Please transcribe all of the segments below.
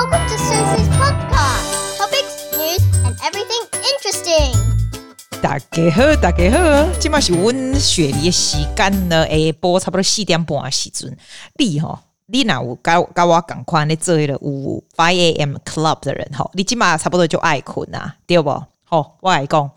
Welcome to Susie's podcast. Topics, news, and everything interesting. 大家好，大家好，今麦是阮雪梨的时间呢，下晡差不多四点半的时阵，你吼，你若有甲甲我共款咧做迄个有 five a.m. club 的人吼，你今麦差不多就爱困啊，对不？好，我来讲。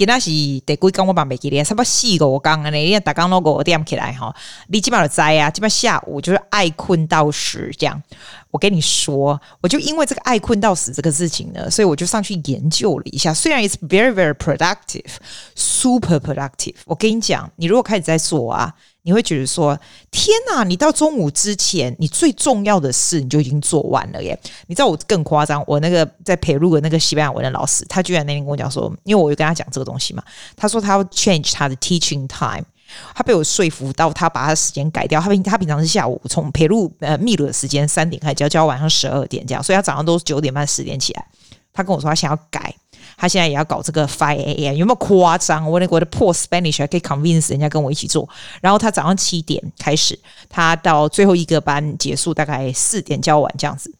今仔是第几工我嘛袂记咧，差不多四个工安尼，你逐工拢五点起来吼，你基本上就知啊，基本下午就是爱困到死这样。我跟你说，我就因为这个爱困到死这个事情呢，所以我就上去研究了一下。虽然 it's very very productive，super productive。我跟你讲，你如果开始在做啊。你会觉得说：“天哪！你到中午之前，你最重要的事你就已经做完了耶！”你知道我更夸张，我那个在培路的那个西班牙文的老师，他居然那天跟我讲说：“因为我有跟他讲这个东西嘛，他说他要 change 他的 teaching time，他被我说服到，他把他的时间改掉。他平他平常是下午从培路呃秘鲁的时间三点开始教，教晚上十二点这样，所以他早上都是九点半十点起来。他跟我说他想要改。”他现在也要搞这个 Fire，a.m. 有没有夸张？我那我的破 Spanish 还可以 convince 人家跟我一起做。然后他早上七点开始，他到最后一个班结束，大概四点交完这样子。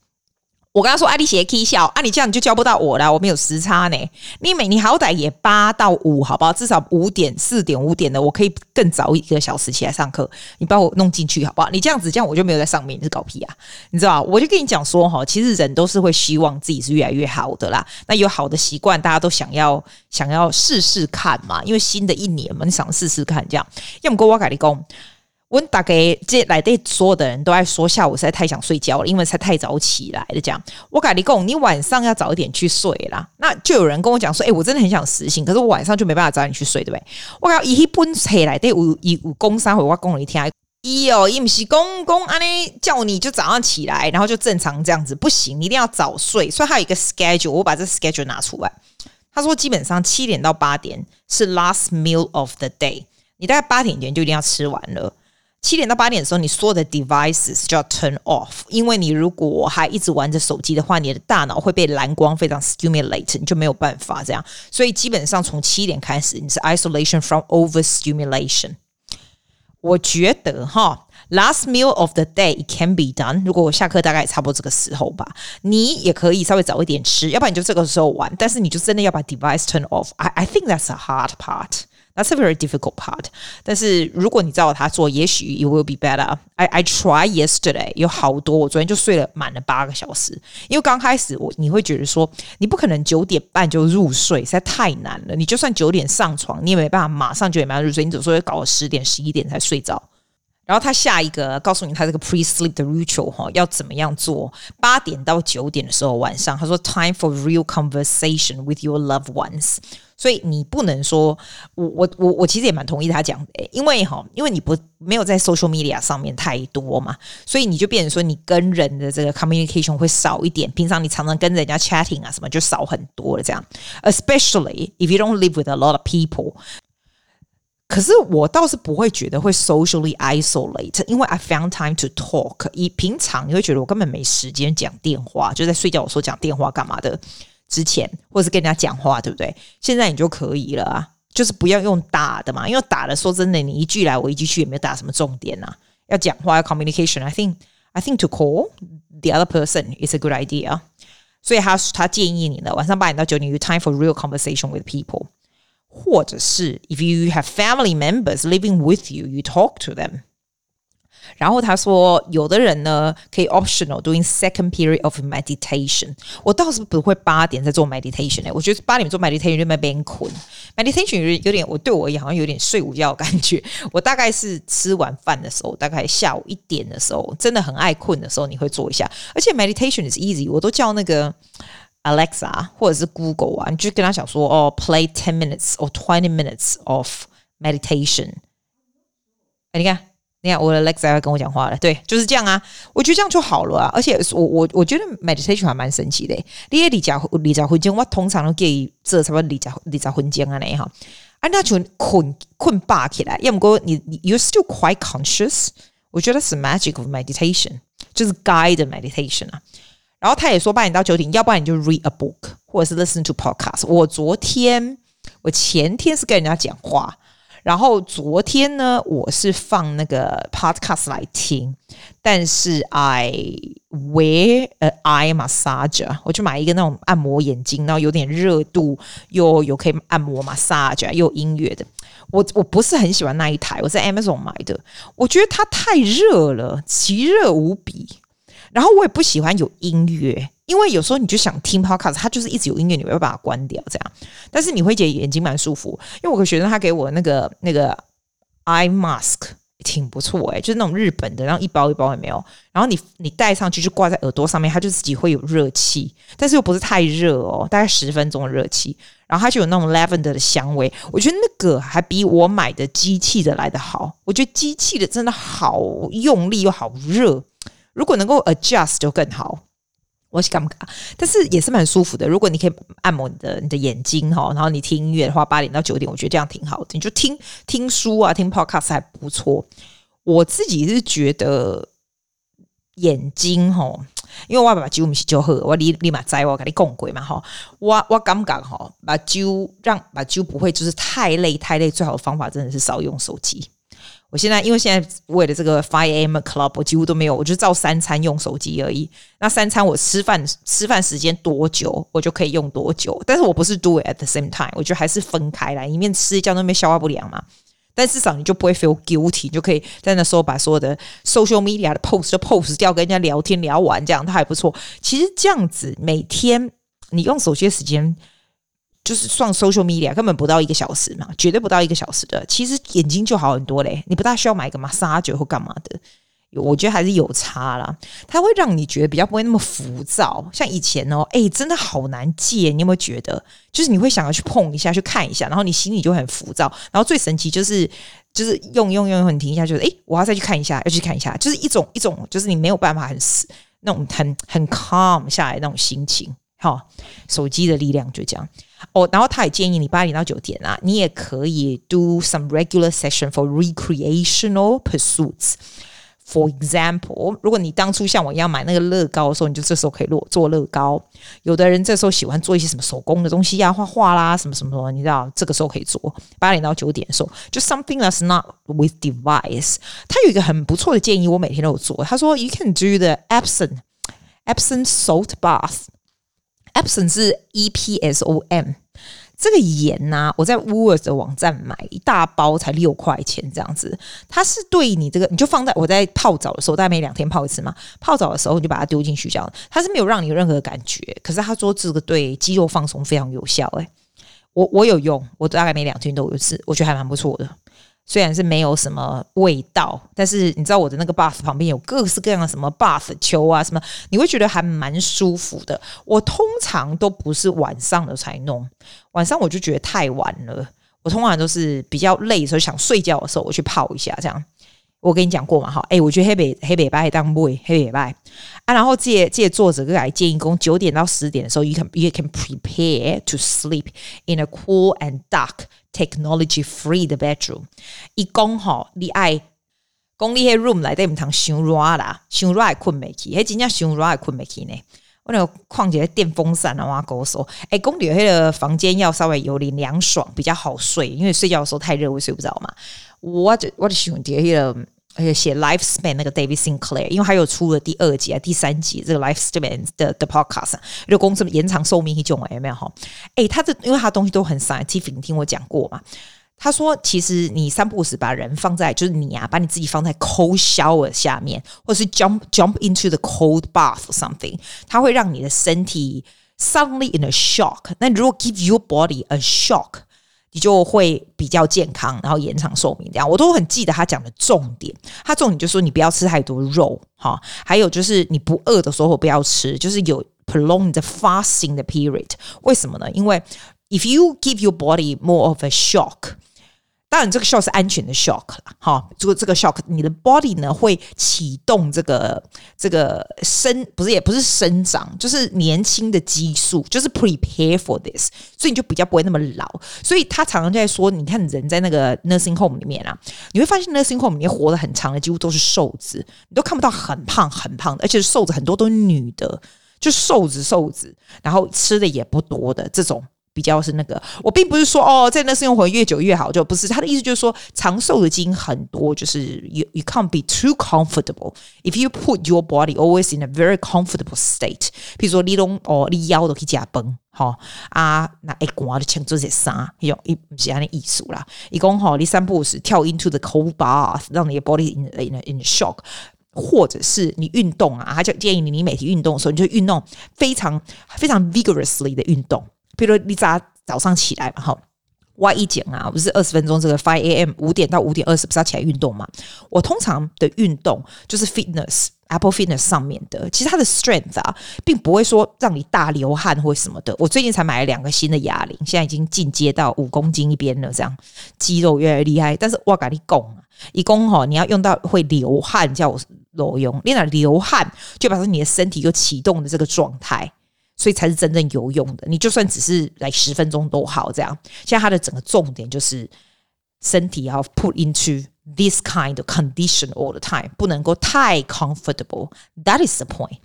我跟他说：“啊，你写 K 笑啊，你这样你就教不到我了，我没有时差呢。你每你好歹也八到五，好不好？至少五点、四点、五点的，我可以更早一个小时起来上课。你把我弄进去，好不好？你这样子，这样我就没有在上面，你是搞屁啊？你知道？我就跟你讲说哈，其实人都是会希望自己是越来越好的啦。那有好的习惯，大家都想要想要试试看嘛，因为新的一年嘛，你想试试看这样。要么跟我改立功。”我大概这来的所有的人都爱说下午实在太想睡觉了，因为才太早起来了。这样，我跟你讲，你晚上要早一点去睡啦。那就有人跟我讲说，哎、我真的很想实行，可是我晚上就没办法早点去睡，对不对？我讲一本起来的有有有工商会，我讲了一天，一哦，一不是公公安尼叫你就早上起来，然后就正常这样子，不行，你一定要早睡。所以他有一个 schedule，我把这 schedule 拿出来。他说，基本上七点到八点是 last meal of the day，你大概八点前就一定要吃完了。七点到八点的时候，你所有的 devices 就要 turn off，因为你如果还一直玩着手机的话，你的大脑会被蓝光非常 stimulate，你就没有办法这样。所以基本上从七点开始，你是 isolation from overstimulation。我觉得哈，last meal of the day it can be done。如果我下课大概也差不多这个时候吧，你也可以稍微早一点吃，要不然你就这个时候玩。但是你就真的要把 device turn off。I I think that's a hard part。That's a very difficult part。但是如果你照他做，也许 it will be better。I I try yesterday，有好多，我昨天就睡了满了八个小时。因为刚开始我你会觉得说，你不可能九点半就入睡，实在太难了。你就算九点上床，你也没办法马上九点半入睡，你总是会搞到十点十一点才睡着。然后他下一个告诉你他这个 pre-sleep 的 ritual 哈，要怎么样做？八点到九点的时候晚上，他说 time for real conversation with your loved ones。所以你不能说，我我我我其实也蛮同意他讲的，因为哈，因为你不没有在 social media 上面太多嘛，所以你就变成说你跟人的这个 communication 会少一点。平常你常常跟人家 chatting 啊什么就少很多了，这样。Especially if you don't live with a lot of people。可是我倒是不会觉得会 socially isolate，因为 I found time to talk。以平常你会觉得我根本没时间讲电话，就在睡觉，我说讲电话干嘛的。之前或者是跟人家讲话，对不对？现在你就可以了啊，就是不要用打的嘛，因为打的说真的，你一句来我一句去，也没有打什么重点啊。要讲话要 communication，I think I think to call the other person is a good idea。所以他他建议你呢，晚上八点到九点有 time for real conversation with people， 或者是 if you have family members living with you，you talk to them。然后他说，有的人呢可以 optional doing second period of meditation。我倒是不会八点在做 meditation 哎，我觉得八点做 meditation 就没变困。meditation 有点有点，我对我而言好像有点睡午觉的感觉。我大概是吃完饭的时候，大概下午一点的时候，真的很爱困的时候，你会做一下。而且 meditation is easy，我都叫那个 Alexa 或者是 Google 啊，你就跟他讲说哦，play ten minutes or twenty minutes of meditation。哎，你看。你看我的 Alexa 要跟我讲话了，对，就是这样啊。我觉得这样就好了啊。而且我我我觉得 meditation 还蛮神奇的。你也离家离家婚前，我通常都给这什么离家离家婚间啊那哈。啊，那就困困霸起来，要么过你你 you're still quite conscious。我觉得是 magic of meditation，就是 guide meditation 啊。然后他也说八点到九点，要不然你就 read a book 或者是 listen to podcast。我昨天我前天是跟人家讲话。然后昨天呢，我是放那个 podcast 来听，但是 I wear a eye massager，我就买一个那种按摩眼睛，然后有点热度，又有可以按摩 massage，又有音乐的。我我不是很喜欢那一台，我在 Amazon 买的，我觉得它太热了，奇热无比。然后我也不喜欢有音乐。因为有时候你就想听 podcast，它就是一直有音乐，你会把它关掉这样。但是你会觉得眼睛蛮舒服，因为我个学生他给我那个那个 eye mask 挺不错诶，就是那种日本的，然后一包一包也没有，然后你你戴上去就挂在耳朵上面，它就自己会有热气，但是又不是太热哦，大概十分钟的热气，然后它就有那种 lavender 的香味，我觉得那个还比我买的机器的来的好，我觉得机器的真的好用力又好热，如果能够 adjust 就更好。我是尴尬，但是也是蛮舒服的。如果你可以按摩你的你的眼睛哈，然后你听音乐的话，八点到九点，我觉得这样挺好的。你就听听书啊，听 podcast 还不错。我自己是觉得眼睛哈，因为我爸爸酒不是就喝，我立立马摘我跟你讲过嘛哈。我我感觉哈，把酒让把酒不会就是太累太累，最好的方法真的是少用手机。我现在因为现在为了这个 Five AM Club，我几乎都没有，我就照三餐用手机而已。那三餐我吃饭吃饭时间多久，我就可以用多久。但是我不是 do it at the same time，我觉得还是分开来，一面吃一觉那边消化不良嘛。但至少你就不会 feel guilty，你就可以在那时候把所有的 social media 的 post 就 post 掉，跟人家聊天聊完，这样它还不错。其实这样子每天你用手机的时间。就是算 social media 根本不到一个小时嘛，绝对不到一个小时的。其实眼睛就好很多嘞，你不大需要买个 massage 或干嘛的。我觉得还是有差啦，它会让你觉得比较不会那么浮躁。像以前哦，哎，真的好难戒。你有没有觉得？就是你会想要去碰一下，去看一下，然后你心里就很浮躁。然后最神奇就是，就是用用用，你停一下，就是哎，我要再去看一下，要去看一下，就是一种一种，就是你没有办法很死那种很很 calm 下来那种心情。好，手机的力量就这样。哦，然后他也建议你八点到九点啊，你也可以 do some regular session for recreational pursuits。For example，如果你当初像我一样买那个乐高的时候，你就这时候可以做做乐高。有的人这时候喜欢做一些什么手工的东西呀、啊，画画啦，什么什么什么，你知道，这个时候可以做。八点到九点的时候，就 something that's not with device。他有一个很不错的建议，我每天都有做。他说，you can do the Epsom Epsom salt bath。Epson 是 E P S O M，这个盐呐、我在 Woolworths 的网站买一大包才六块钱这样子。它是对你这个，你就放在我在泡澡的时候，大概每两天泡一次嘛。泡澡的时候你就把它丢进去这样，它是没有让你有任何感觉。可是他说这个对肌肉放松非常有效、欸。诶，我我有用，我大概每两天都有一次，我觉得还蛮不错的。虽然是没有什么味道，但是你知道我的那个 bath 旁边有各式各样的什么 bath 球啊什么，你会觉得还蛮舒服的。我通常都不是晚上的才弄，晚上我就觉得太晚了。我通常都是比较累的时候想睡觉的时候，我去泡一下这样。我跟你讲过嘛，哈，诶，我觉得黑北黑北白当不会黑北白啊。然后借借作者个来建议，讲九点到十点的时候，you can you can prepare to sleep in a cool and dark。Technology free 的 bedroom，一讲吼，你爱讲你迄 room 内底毋通伤热啦，伤热会困袂去，迄真正伤热会困袂去呢。我那个况且电风扇啊，我跟我说，哎，讲你迄个房间要稍微有点凉爽，比较好睡，因为睡觉的时候太热会睡不着嘛。我就我就喜欢点迄个。而且写 Lifespan 那个 David Sinclair，因为还有出了第二集啊、第三集这个 Lifespan 的的 podcast，就公司延长寿命一种有没有哈？诶，他这因为他东西都很 scientific，你听我讲过嘛？他说其实你三不五时把人放在就是你啊，把你自己放在 cold shower 下面，或是 jump jump into the cold bath or something，它会让你的身体 suddenly in a shock。那如果 give your body a shock。你就会比较健康，然后延长寿命。这样我都很记得他讲的重点。他重点就是说，你不要吃太多肉，哈，还有就是你不饿的时候不要吃，就是有 prolonged fasting 的 period。为什么呢？因为 if you give your body more of a shock。当然，这个 shock 是安全的 shock 了，哈。这个这个 shock，你的 body 呢会启动这个这个生，不是也不是生长，就是年轻的激素，就是 prepare for this，所以你就比较不会那么老。所以他常常在说，你看人在那个 nursing home 里面啊，你会发现 nursing home 里面活得很长的几乎都是瘦子，你都看不到很胖很胖的，而且瘦子很多都是女的，就瘦子瘦子，然后吃的也不多的这种。比较是那个。我并不是说哦，在那生活越久越好，就不是他的意思，就是说长寿的基因很多，就是 you you can't be too comfortable if you put your body always in a very comfortable state。比如说你拢哦，你腰都可以夹崩，哈啊，那一刮就抢做些啥，用一不是安尼艺术啦。一讲吼，你三不五时跳 into the cold bath，让你的 body in in in shock。或者是你运动啊，他就建议你，你每天运动的时候，你就运动非常非常 vigorously 的运动。比如你早早上起来嘛，哈，我一讲啊，不是二十分钟这个 five a.m. 五点到五点二十，不是要起来运动嘛？我通常的运动就是 fitness Apple Fitness 上面的，其实它的 strength 啊，并不会说让你大流汗或什么的。我最近才买了两个新的哑铃，现在已经进阶到五公斤一边了，这样肌肉越来越厉害。但是我跟你讲啊，一共哈，你要用到会流汗叫我。裸用，你那流汗就表示你的身体有启动的这个状态，所以才是真正有用的。你就算只是来十分钟都好，这样。现在它的整个重点就是身体要 put into this kind of condition all the time，不能够太 comfortable。That is the point。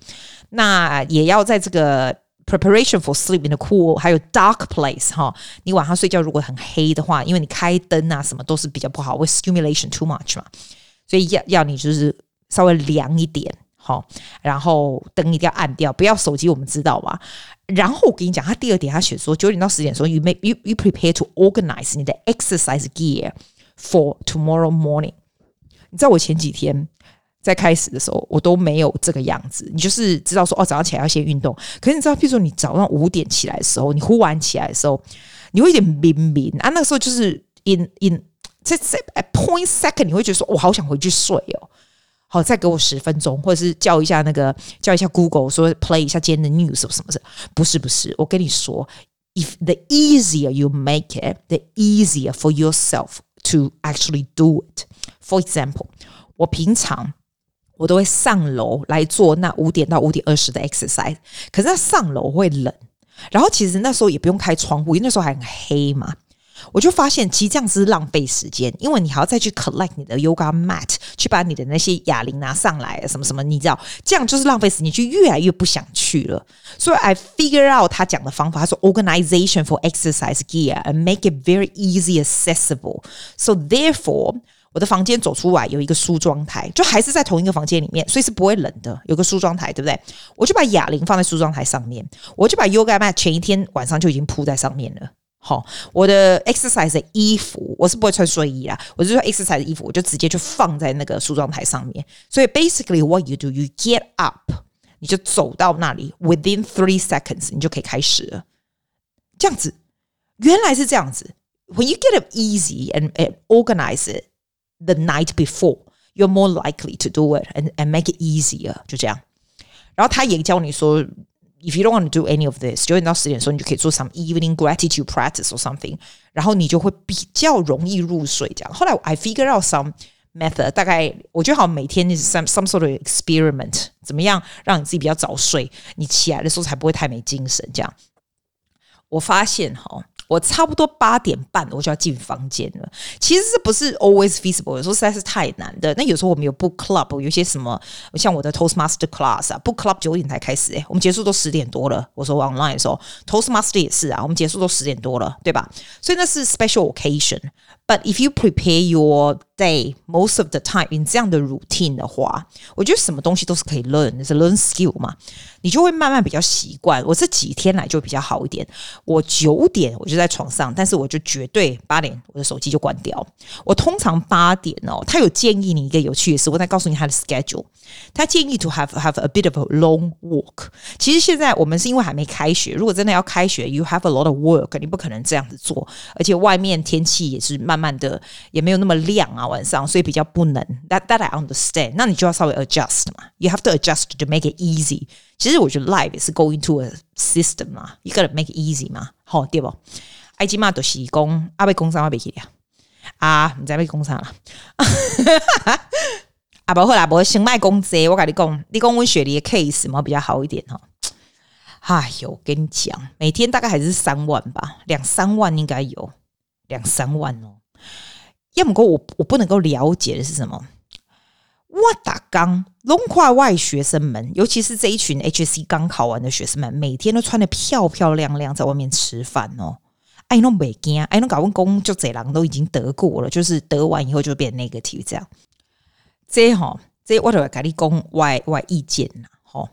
那也要在这个 preparation for sleep in the cool 还有 dark place 哈，你晚上睡觉如果很黑的话，因为你开灯啊什么都是比较不好，会 stimulation too much 嘛，所以要要你就是。稍微凉一点，好，然后灯一定要暗掉，不要手机，我们知道吧？然后我跟你讲，他第二点，他写说九点到十点的时候，you make you you prepare to organize 你的 exercise gear for tomorrow morning。你知道我前几天在开始的时候，我都没有这个样子。你就是知道说，哦，早上起来要先运动。可是你知道，譬如说你早上五点起来的时候，你忽然起来的时候，你会有点迷迷啊。那个时候就是 in in 在在 at point second，你会觉得说，我好想回去睡哦。好，再给我十分钟，或者是叫一下那个叫一下 Google，说 play 一下今天的 news 什么什么？不是不是，我跟你说，if the easier you make it, the easier for yourself to actually do it. For example，我平常我都会上楼来做那五点到五点二十的 exercise，可是那上楼会冷，然后其实那时候也不用开窗户，因为那时候还很黑嘛。我就发现，其实这样子是浪费时间，因为你还要再去 collect 你的 yoga mat，去把你的那些哑铃拿上来，什么什么，你知道，这样就是浪费时间，就越来越不想去了。所以 I figure out 他讲的方法，他说 organization for exercise gear and make it very easy accessible. So therefore，我的房间走出来有一个梳妆台，就还是在同一个房间里面，所以是不会冷的。有个梳妆台，对不对？我就把哑铃放在梳妆台上面，我就把 yoga mat 前一天晚上就已经铺在上面了。好，我的 exercise 的衣服我是不会穿睡衣啦，我就说 exercise 的衣服我就直接就放在那个梳妆台上面。所以 basically what you do, you get up，你就走到那里，within three seconds 你就可以开始了。这样子，原来是这样子。When you get up easy and, and organize it the night before, you're more likely to do it and and make it easier。就这样。然后他也教你说。 If you don't want to do any of this，九点到十点的时候，你就可以做 some evening gratitude practice or something，然后你就会比较容易入睡。这样，后来 I figure out some method，大概我觉得好像每天是 some some sort of experiment，怎么样让你自己比较早睡，你起来的时候才不会太没精神。这样，我发现哈。 我差不多八点半我就要进房间了。其实这不是 always feasible，有时候实在是太难的。那有时候我们有 book club，有些什么像我的 Toastmaster class 啊，book club 九点才开始诶，我们结束都十点多了。我说 online 的时候，Toastmaster 也是啊，我们结束都十点多了，对吧？所以那是 special occasion。But if you prepare your day most of the time in 这样的 routine 的话，我觉得什么东西都是可以 learn，是 learn skill 嘛，你就会慢慢比较习惯。我这几天来就比较好一点。我九点我就在床上，但是我就绝对八点我的手机就关掉。我通常八点哦，他有建议你一个有趣的事，我再告诉你他的 schedule。他建议 to have have a bit of a long walk。其实现在我们是因为还没开学，如果真的要开学，you have a lot of work，你不可能这样子做，而且外面天气也是慢。慢慢的也没有那么亮啊，晚上，所以比较不能。That that I understand。那你就要稍微 adjust 嘛。You have to adjust to make it easy。其实我觉得 life 也是 going to a system 嘛，you gotta make it easy 嘛，好对不？埃及嘛都是讲阿贝工商阿贝去了啊，你在被工商了。啊 不好啦，不先卖工资，我跟你讲，你讲我雪梨的 case 嘛比较好一点哈。哎呦，跟你讲，每天大概还是三万吧，两三万应该有，两三万哦。要么过我我不能够了解的是什么？我打刚龙跨外学生们，尤其是这一群 H C 刚考完的学生们，每天都穿得漂漂亮亮，在外面吃饭哦。哎，弄北京，哎，弄搞完工就这人都已经得过了，就是得完以后就变 negative 这样。这哈，这我就会跟你讲我我意见呐，吼，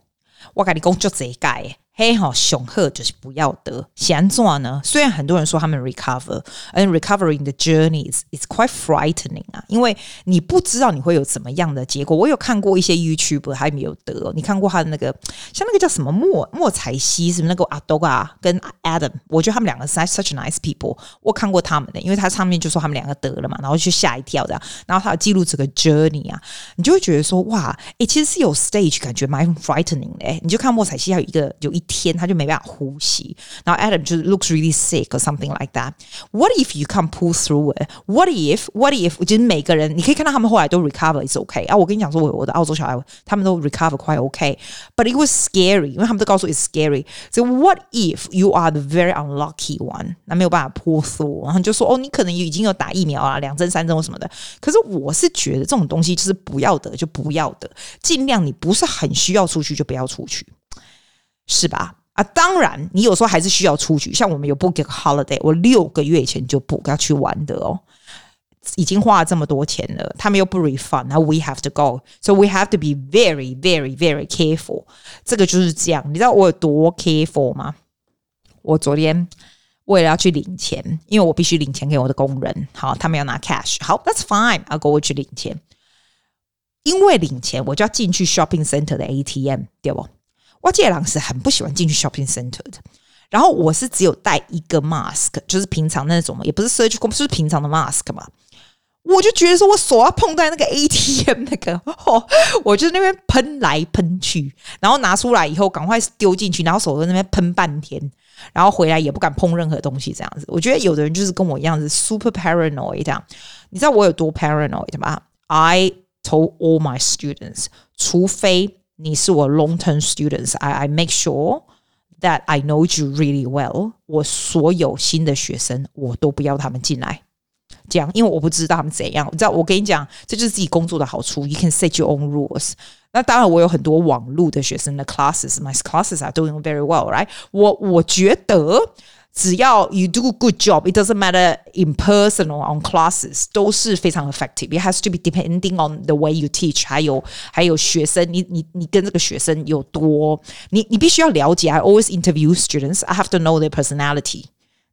我跟你讲就这个。嘿吼，熊鹤就是不要得。现在呢？虽然很多人说他们 recover，and recovering the journey is is quite frightening 啊，因为你不知道你会有怎么样的结果。我有看过一些 YouTube 还没有得，你看过他的那个像那个叫什么莫莫彩西，是不是那个阿多啊跟 Adam？我觉得他们两个是 such nice people。我看过他们的，因为他上面就说他们两个得了嘛，然后就吓一跳的。然后他记录这个 journey 啊，你就会觉得说哇，诶，其实是有 stage 感觉蛮 frightening 的。你就看莫彩西还有一个有一。天他就没办法呼吸，然后 Adam 就是 looks really sick or something like that. What if you can pull through it? What if? What if? 我觉得每个人你可以看到他们后来都 recover is okay 啊。我跟你讲说，我我的澳洲小孩他们都 recover quite okay, but it was scary，因为他们都告诉我 it's scary. So what if you are the very unlucky one？那没有办法 pull through，然后就说哦，你可能已经有打疫苗啊，两针三针或什么的。可是我是觉得这种东西就是不要得就不要得，尽量你不是很需要出去就不要出去。 是吧？啊，当然，你有时候还是需要出去。像我们有 book a holiday，我六个月前就 book 要去玩的哦，已经花了这么多钱了，他们又不 refund，那 we have to go，so we have to be very, very, very careful。这个就是这样，你知道我有多 careful 吗？我昨天为了要去领钱，因为我必须领钱给我的工人，好，他们要拿 cash，好，that's fine，I go 去领钱。因为领钱，我就要进去 shopping center 的 ATM，对不？我这人是很不喜欢进去 shopping center 的，然后我是只有带一个 mask，就是平常那种嘛，也不是 surgical，不是平常的 mask 嘛。我就觉得说我手要碰在那个 ATM 那个，哦，我就那边喷来喷去，然后拿出来以后赶快丢进去，然后手在那边喷半天，然后回来也不敢碰任何东西，这样子。我觉得有的人就是跟我一样子 super paranoid 这样。你知道我有多 paranoid 吗？I told all my students，除非。你是我 long term students，I I make sure that I know you really well。我所有新的学生，我都不要他们进来，这样，因为我不知道他们怎样。你知道，我跟你讲，这就是自己工作的好处，you can set your own rules。那当然，我有很多网路的学生的 classes，my classes are doing very well，right？我我觉得。 只要 you do a good job, it doesn't matter in person or on classes，都是非常 effective. It has to be depending on the way you teach，还有还有学生，你你你跟这个学生有多，你你必须要了解。I always interview students. I have to know their personality.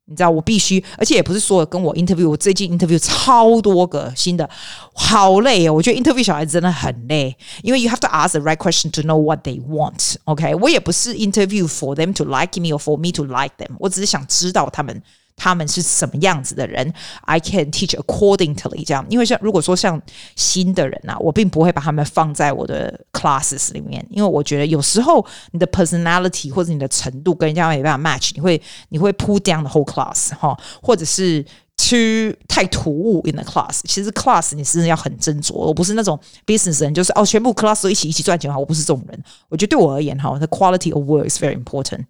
你知道我必须，而且也不是说跟我 interview，我最近 interview 超多个新的，好累哦。我觉得 interview 小孩子真的很累，因为 you have to ask the right question to know what they want。OK，我也不是 interview for them to like me or for me to like them，我只是想知道他们。他们是什么样子的人？I can teach accordingly，这样。因为像如果说像新的人啊，我并不会把他们放在我的 classes 里面，因为我觉得有时候你的 personality 或者你的程度跟人家没办法 match，你会你会 pull down the whole class 哈，或者是 too 太突兀 in the class。其实 class 你是要很斟酌，我不是那种 business 人，就是哦全部 class 都一起一起赚钱哈，我不是这种人。我觉得对我而言哈，the quality of work is very important。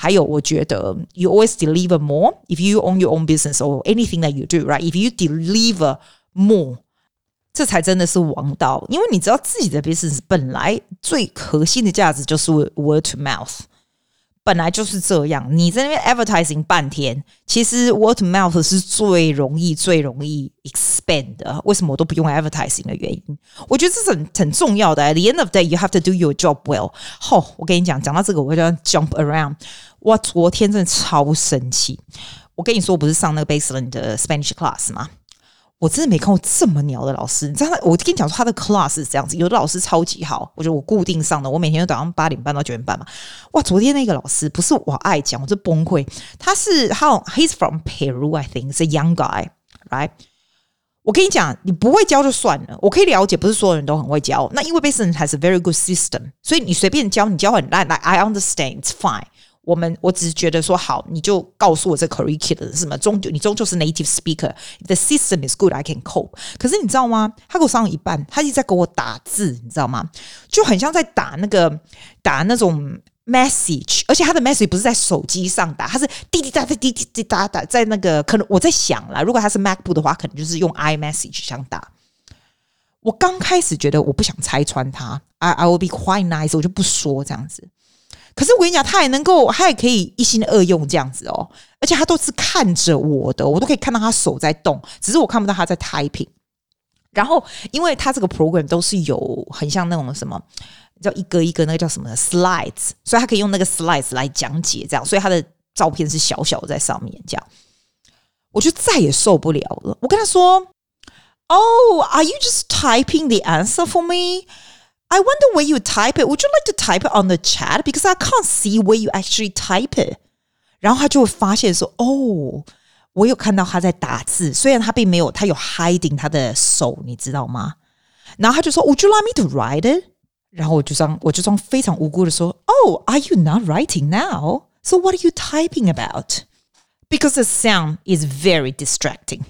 还有，我觉得 you always deliver more if you own your own business or anything that you do, right? If you deliver more，这才真的是王道。因为你知道自己的 business 本来最核心的价值就是 word to mouth。本来就是这样，你在那边 advertising 半天，其实 word of mouth 是最容易、最容易 expand 的。为什么我都不用 advertising 的原因？我觉得这是很很重要的。At the end of the day, you have to do your job well。好，我跟你讲，讲到这个，我就要 jump around。 哇昨天真的超生气。我跟你说，我不是上那个 Baseline 的 Spanish class 吗？我真的没看过这么鸟的老师，你知道他？我跟你讲说，他的 class 是这样子，有的老师超级好，我觉得我固定上的，我每天都早上八点半到九点半嘛。哇，昨天那个老师不是我爱讲，我就崩溃。他是 How he's from Peru, I think, is a young guy, right？我跟你讲，你不会教就算了，我可以了解，不是所有人都很会教。那因为 Baseline has a very good system，所以你随便教，你教很烂，来，I understand, it's fine。我们我只是觉得说好，你就告诉我这 curriculum 是什么，终究你终究是 native speaker，the system is good，I can cope。可是你知道吗？他给我上了一半，他一直在给我打字，你知道吗？就很像在打那个打那种 message，而且他的 message 不是在手机上打，他是滴滴答答滴滴滴答答在那个可能我在想啦，如果他是 MacBook 的话，可能就是用 iMessage 想打。我刚开始觉得我不想拆穿他，I I will be quite nice，我就不说这样子。可是我跟你讲，他也能够，他也可以一心二用这样子哦，而且他都是看着我的，我都可以看到他手在动，只是我看不到他在 typing。然后，因为他这个 program 都是有很像那种什么叫一个一个那个叫什么 slides，所以他可以用那个 slides 来讲解这样，所以他的照片是小小的在上面这样，我就再也受不了了。我跟他说：“Oh, are you just typing the answer for me?” I wonder where you type it. Would you like to type it on the chat? Because I can't see where you actually type it. 然后他就会发现说：“哦，我有看到他在打字，虽然他并没有，他有 hiding 他的手，你知道吗？”然后他就说：“Would you like me to write it？” 然后我就装，我就装非常无辜的说：“Oh, are you not writing now? So what are you typing about? Because the sound is very distracting.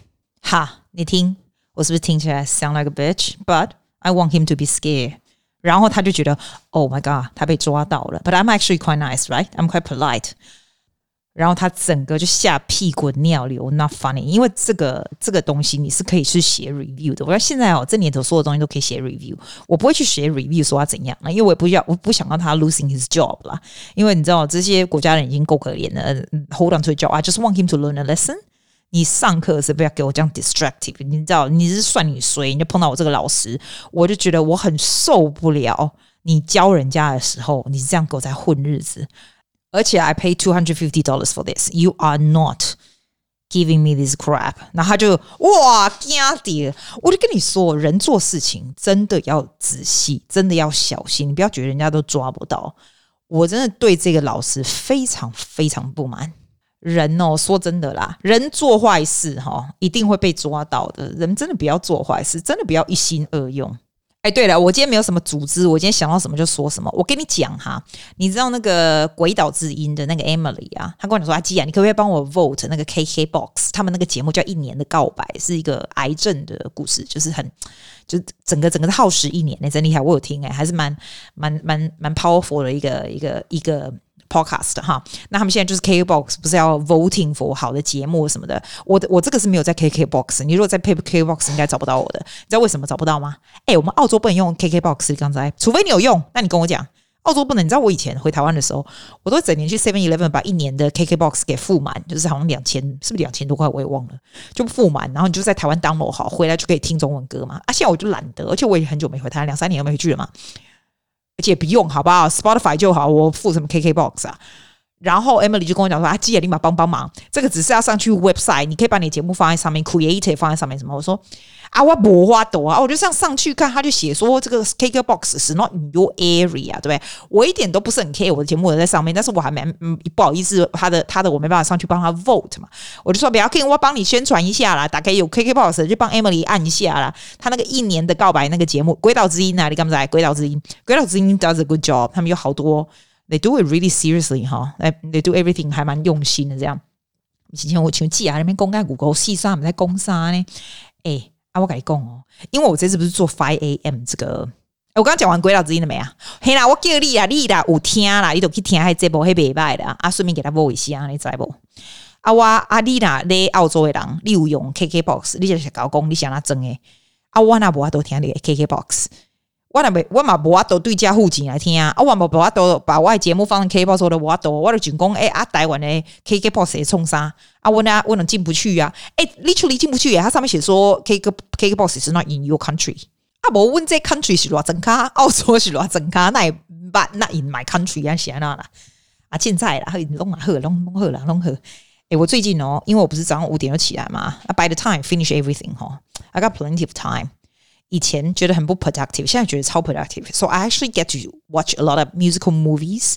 哈，你听，我是不是听起来 sound like a bitch? But I want him to be scared.” 然后他就觉得，Oh my God，他被抓到了。But I'm actually quite nice, right? I'm quite polite. 然后他整个就吓屁滚尿流，Not funny。因为这个这个东西你是可以去写 review 的。我说现在哦，这年头所有东西都可以写 review。我不会去写 review 说他怎样，因为我也不要，我不想让他 losing his job 啦。因为你知道这些国家人已经够可怜了，hold on to a job. I just want him to learn a lesson. 你上课是不要给我这样 distractive，你知道你是算你衰，你就碰到我这个老师，我就觉得我很受不了。你教人家的时候，你是这样给我在混日子，而且 I pay two hundred fifty dollars for this. You are not giving me this crap。然后他就哇惊掉，我就跟你说，人做事情真的要仔细，真的要小心，你不要觉得人家都抓不到。我真的对这个老师非常非常不满。人哦，说真的啦，人做坏事哈，一定会被抓到的。人真的不要做坏事，真的不要一心二用。哎，对了，我今天没有什么组织，我今天想到什么就说什么。我跟你讲哈，你知道那个鬼岛之音的那个 Emily 啊，她跟我讲说：“阿基啊，你可不可以帮我 vote 那个 KKBOX？他们那个节目叫《一年的告白》，是一个癌症的故事，就是很，就整个整个耗时一年，那真厉害。我有听哎，还是蛮蛮蛮蛮 powerful 的一个一个一个。Podcast 哈，那他们现在就是 KKBOX，不是要 voting for 好的节目什么的。我的我这个是没有在 KKBOX，你如果在 KKBOX 应该找不到我的。你知道为什么找不到吗？哎，我们澳洲不能用 KKBOX，刚才除非你有用，那你跟我讲，澳洲不能。你知道我以前回台湾的时候，我都整年去 Seven Eleven 把一年的 KKBOX 给付满，就是好像两千，是不是两千多块？我也忘了，就付满，然后你就在台湾 download 好，回来就可以听中文歌嘛。啊，现在我就懒得，而且我也很久没回台湾，两三年都没回去了嘛。而且不用，好不好？Spotify 就好，我付什么 KKBOX 啊？然后 Emily 就跟我讲说：“啊，记得立马帮帮忙，这个只是要上去 website，你可以把你节目放在上面，create 放在上面什么？”我说：“啊，我不花多啊，我就这样上去看，他就写说这个 KKBOX 是 not in your area，对不对？我一点都不是很 care，我的节目也在上面，但是我还蛮嗯不好意思，他的他的我没办法上去帮他 vote 嘛，我就说不要紧，我帮你宣传一下啦，打开有 KKBOX 就帮 Emily 按一下啦，他那个一年的告白那个节目《鬼岛之音》啊，你干嘛在？《鬼岛之音》《鬼岛之音》does a good job，他们有好多。” They do it really seriously 哈，哎，They do everything 还蛮用心的这样。以前我请记啊，那边公干股沟细沙，我们在公沙呢。哎，啊，我跟你讲哦，因为我这次不是做 Five AM 这个，我刚刚讲完鬼佬之音了没啊？嘿啦，我叫你啊，你啦有听啦，你都去听还这部还袂歹的啊，顺便给他播一下，你知不？啊我啊你啦，在澳洲的人，你有用 KKBOX，你就是搞讲你想哪装诶？啊我那无法度听你 KKBOX。我那没，我嘛无法度对家附近来听啊！我嘛无法度把我的节目放 KKBOX 的，无法度，我就讲讲，诶啊，台湾的 KKBOX 会创啥？啊，我呢，我能进不去啊！诶，literally 进不去诶，它上面写说 KK K K b o is not in your country。啊，无问这 country 是偌真卡，澳洲是偌真卡，那也 but not in my country 啊，写那啦。啊，现在啦，弄啊好，弄弄好啦，弄好。诶，我最近哦，因为我不是早上五点就起来嘛，啊，by the time finish everything 哈，I got plenty of time。以前觉得很不 productive，现在觉得超 productive。So I actually get to watch a lot of musical movies。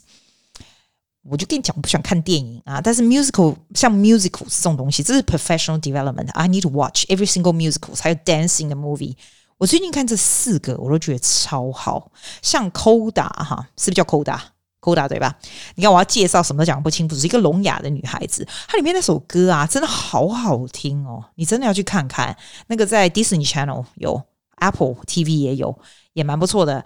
我就跟你讲，我不喜欢看电影啊，但是 musical 像 musical 这种东西，这是 professional development。I need to watch every single musicals，还有 dancing 的 movie。我最近看这四个，我都觉得超好。像 Coda 哈，是不是叫 Coda？Coda 对吧？你看我要介绍什么都讲不清楚，是一个聋哑的女孩子，它里面那首歌啊，真的好好听哦，你真的要去看看。那个在 Disney Channel 有。Apple TV 也有，也蛮不错的。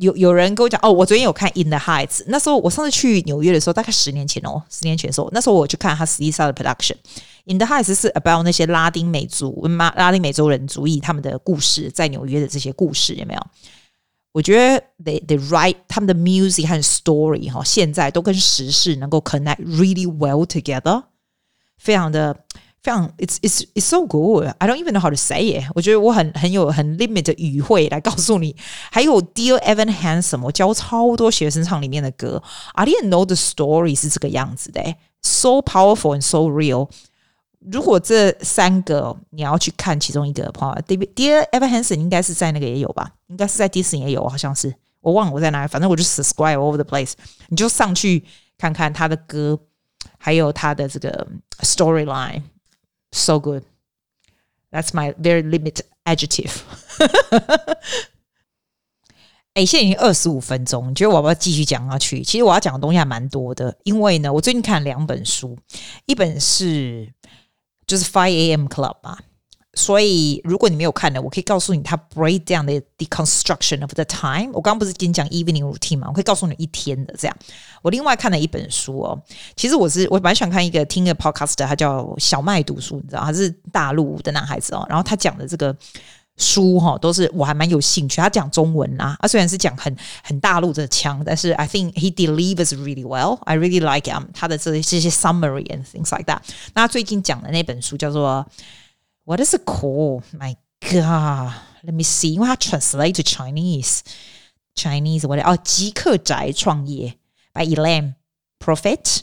有有人跟我讲哦，我昨天有看《In the Heights》。那时候我上次去纽约的时候，大概十年前哦，十年前的时候，那时候我去看他实际上的 production。《In the Heights》是 about 那些拉丁美族、拉拉丁美洲人族裔他们的故事，在纽约的这些故事有没有？我觉得 they they write 他们的 music 和 story 哈，现在都跟时事能够 connect really well together，非常的非常 it's it's it's so good。I don't even know how to say it。我觉得我很很有很 limit 的语汇来告诉你。还有 Dear Evan Hansen，我教超多学生唱里面的歌。I didn't know the story 是这个样子的，so powerful and so real。如果这三个你要去看其中一个的话，Dear Evan Hansen 应该是在那个也有吧？应该是在迪士尼也有，好像是我忘了我在哪里。反正我就 subscribe all over the place，你就上去看看他的歌，还有他的这个 storyline，so good。That's my very limited adjective。哎，现在已经二十五分钟，你觉得我要不要继续讲下去？其实我要讲的东西还蛮多的，因为呢，我最近看了两本书，一本是。就是 Five A.M. Club 嘛， 所以如果你没有看的，我可以告诉你，它 break down the deconstruction of the time。我刚刚不是跟你讲 evening routine 嘛，我可以告诉你一天的这样。我另外看了一本书哦，其实我是我蛮喜欢看一个听一个 podcast，他叫小麦读书，你知道他是大陆的男孩子哦，然后他讲的这个。书哈都是我还蛮有兴趣，他讲中文啊，啊虽然是讲很很大陆的腔，但是 I think he delivers really well. I really like him 他的这些这些 summary and things like that。那最近讲的那本书叫做 What is it called? My God, let me see，因为他 translate to Chinese Chinese 我的哦极客宅创业 by Elaine Prophet.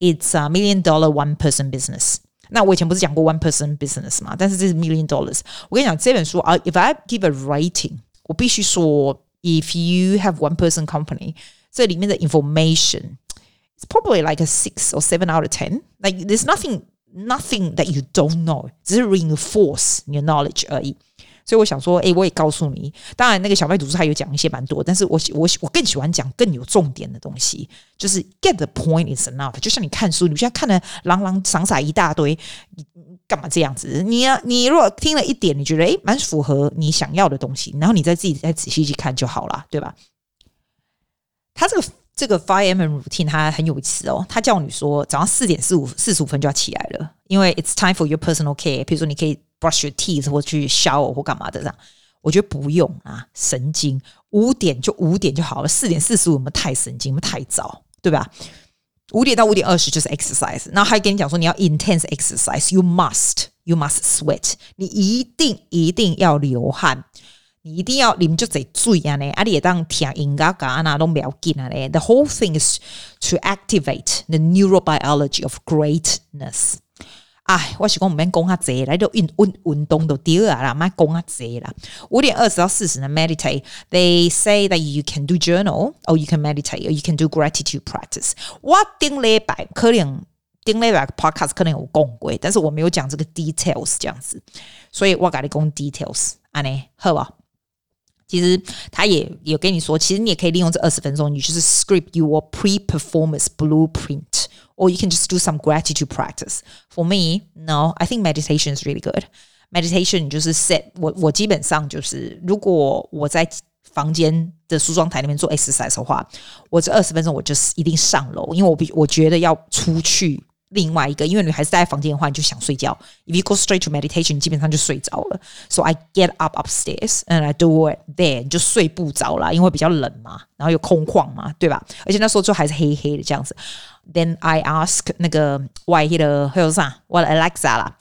It's a million dollar one person business. 那我以前不是讲过 one person business 嘛？但是这是 million dollars。我跟你讲这本书啊，if I give a rating，我必须说，if you have one person company，这里面的 information，it's probably like a six or seven out of ten。Like there's nothing nothing that you don't know，只是 reinforce your knowledge 而已。所以我想说，哎，我也告诉你。当然，那个小麦读书他有讲一些蛮多，但是我我我更喜欢讲更有重点的东西，就是 get the point is enough。就像你看书，你现在看了朗朗散散一大堆，你干嘛这样子？你啊，你如果听了一点，你觉得哎，蛮符合你想要的东西，然后你再自己再仔细去看就好了，对吧？他这个这个 five a.m. routine 他很有意思哦，他叫你说早上四点四五四十五分就要起来了，因为 it's time for your personal care。比如说，你可以。brush your teeth 或去 shower 或干嘛的这样，我觉得不用啊，神经五点就五点就好了，四点四十五我们太神经，我们太早，对吧？五点到五点二十就是 exercise，然后还跟你讲说你要 intense exercise，you must you must sweat，你一定一定要流汗，你一定要你们就得注意啊呢，啊你也当听音乐噶那都不要紧啊嘞，the whole thing is to activate the neurobiology of greatness。哎，我是讲我们讲下这来就运运运动都丢啊啦，买讲下这啦。五点二十到四十呢，meditate。They say that you can do journal, or you can meditate, or you can do gratitude practice。我顶礼拜可能顶礼拜 podcast 可能有讲过，但是我没有讲这个 details 这样子，所以我跟你讲 details，安尼好吧？其实他也有跟你说，其实你也可以利用这二十分钟，你就是 script your pre-performance blueprint。or you can just do some gratitude practice. For me, no, I think meditation is really good. Meditation 就是 set 我我基本上就是，如果我在房间的梳妆台那边做 exercise 的话，我这二十分钟我就是一定上楼，因为我比我觉得要出去 另外一个，因为你还是待在房间的话，你就想睡觉。If you go straight to meditation，你基本上就睡着了。So I get up upstairs and I do it there，你就睡不着啦，因为比较冷嘛，然后有空旷嘛，对吧？而且那时候就还是黑黑的这样子。Then I ask 那个外地的还有啥？我的 Alexa 啦，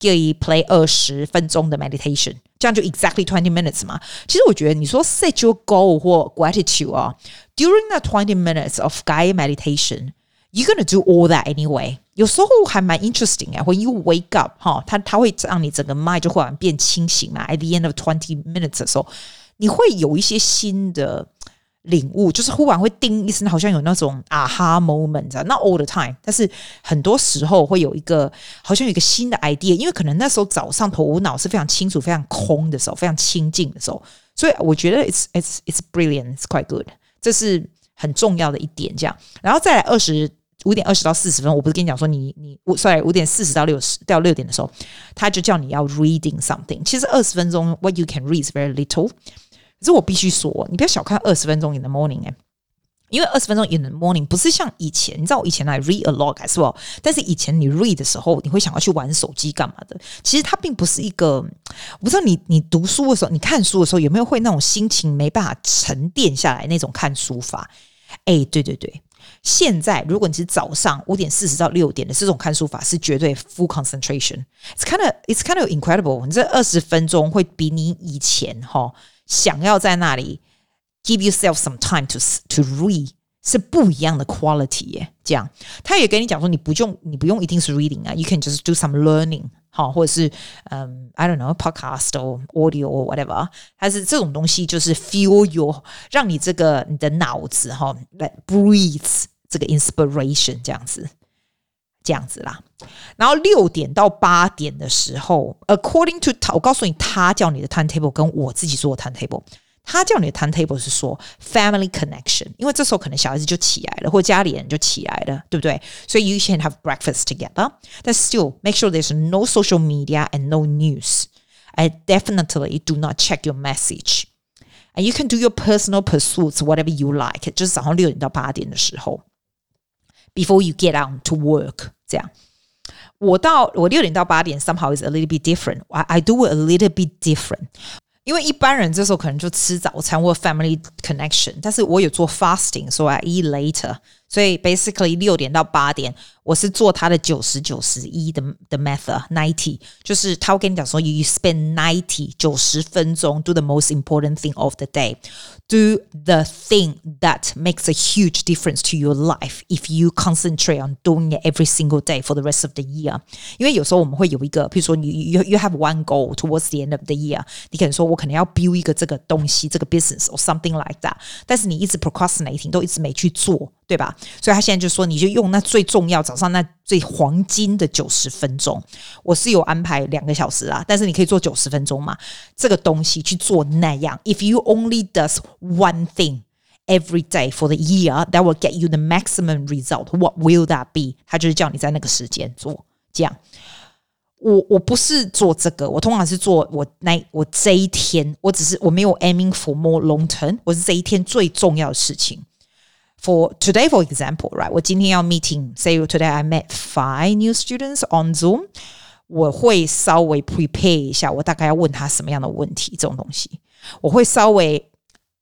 叫伊 play 二十分钟的 meditation，这样就 exactly twenty minutes 嘛。其实我觉得你说 set your goal 或 gratitude 啊，during that twenty minutes of guided meditation，you're gonna do all that anyway。 有时候还蛮 interesting 啊，when you wake up 哈，它它会让你整个 mind 就忽然变清醒嘛。At the end of twenty minutes 的时候，你会有一些新的。领悟就是忽然会叮一声，好像有那种啊哈 moment 啊，not all the time，但是很多时候会有一个好像有一个新的 idea，因为可能那时候早上头脑是非常清楚、非常空的时候，非常清静的时候，所以我觉得 it's it's it's brilliant, it's quite good，这是很重要的一点。这样，然后再来二十五点二十到四十分，我不是跟你讲说你你五 sorry 五点四十到六十到六点的时候，他就叫你要 reading something，其实二十分钟 what you can read is very little。可是我必须说，你不要小看二十分钟 in the morning 哎，因为二十分钟 in the morning 不是像以前，你知道我以前来 read a lot as well，但是以前你 read 的时候，你会想要去玩手机干嘛的？其实它并不是一个，我不知道你你读书的时候，你看书的时候有没有会那种心情没办法沉淀下来那种看书法？哎，对对对，现在如果你是早上五点四十到六点的这种看书法，是绝对 full concentration。It's kind of it's kind of incredible。你这二十分钟会比你以前哈、想要在那里。Give yourself some time to to read 是不一样的 quality 耶，这样他也跟你讲说，你不用你不用一定是 reading 啊，you can just do some learning 好，或者是嗯、um,，I don't know podcast or audio or whatever，它是这种东西就是 fuel your 让你这个你的脑子哈来 breathe 这个 inspiration 这样子这样子啦。然后六点到八点的时候，according to 他，我告诉你他叫你的 timetable 跟我自己做的 timetable。他叫你的 timetable 是说 family connection，因为这时候可能小孩子就起来了，或家里人就起来了，对不对？所以 you can have breakfast together. But still, make sure there's no social media and no news. I definitely do not check your message. And you can do your personal pursuits, whatever you like. 就是早上六点到八点的时候 ，before you get out to work，这样。我到我六点到八点，somehow is a little bit different. I I do a little bit different. 因为一般人这时候可能就吃早餐或 family connection，但是我有做 fasting，所以 I eat later。 所以 basically 六点到八点，我是做他的九十九十一的的 method ninety，就是他会跟你讲说，you spend ninety 九十分钟 do the most important thing of the day，do the thing that makes a huge difference to your life if you concentrate on doing it every single day for the rest of the year。因为有时候我们会有一个，譬如说你 you you have one goal towards the end of the year，你可能说我可能要 build 一个这个东西，这个 business or something like that，但是你一直 procrastinating，都一直没去做。 对吧？所以他现在就说，你就用那最重要早上那最黄金的九十分钟。我是有安排两个小时啊，但是你可以做九十分钟嘛。这个东西去做那样。If you only does one thing every day for the year, that will get you the maximum result. What will that be？他就是叫你在那个时间做这样。我我不是做这个，我通常是做我那我这一天，我只是我没有 aiming for more long term，我是这一天最重要的事情。For today, for example, right? 我今天要 meeting. Say today I met five new students on Zoom. 我会稍微 prepare 一下，我大概要问他什么样的问题，这种东西，我会稍微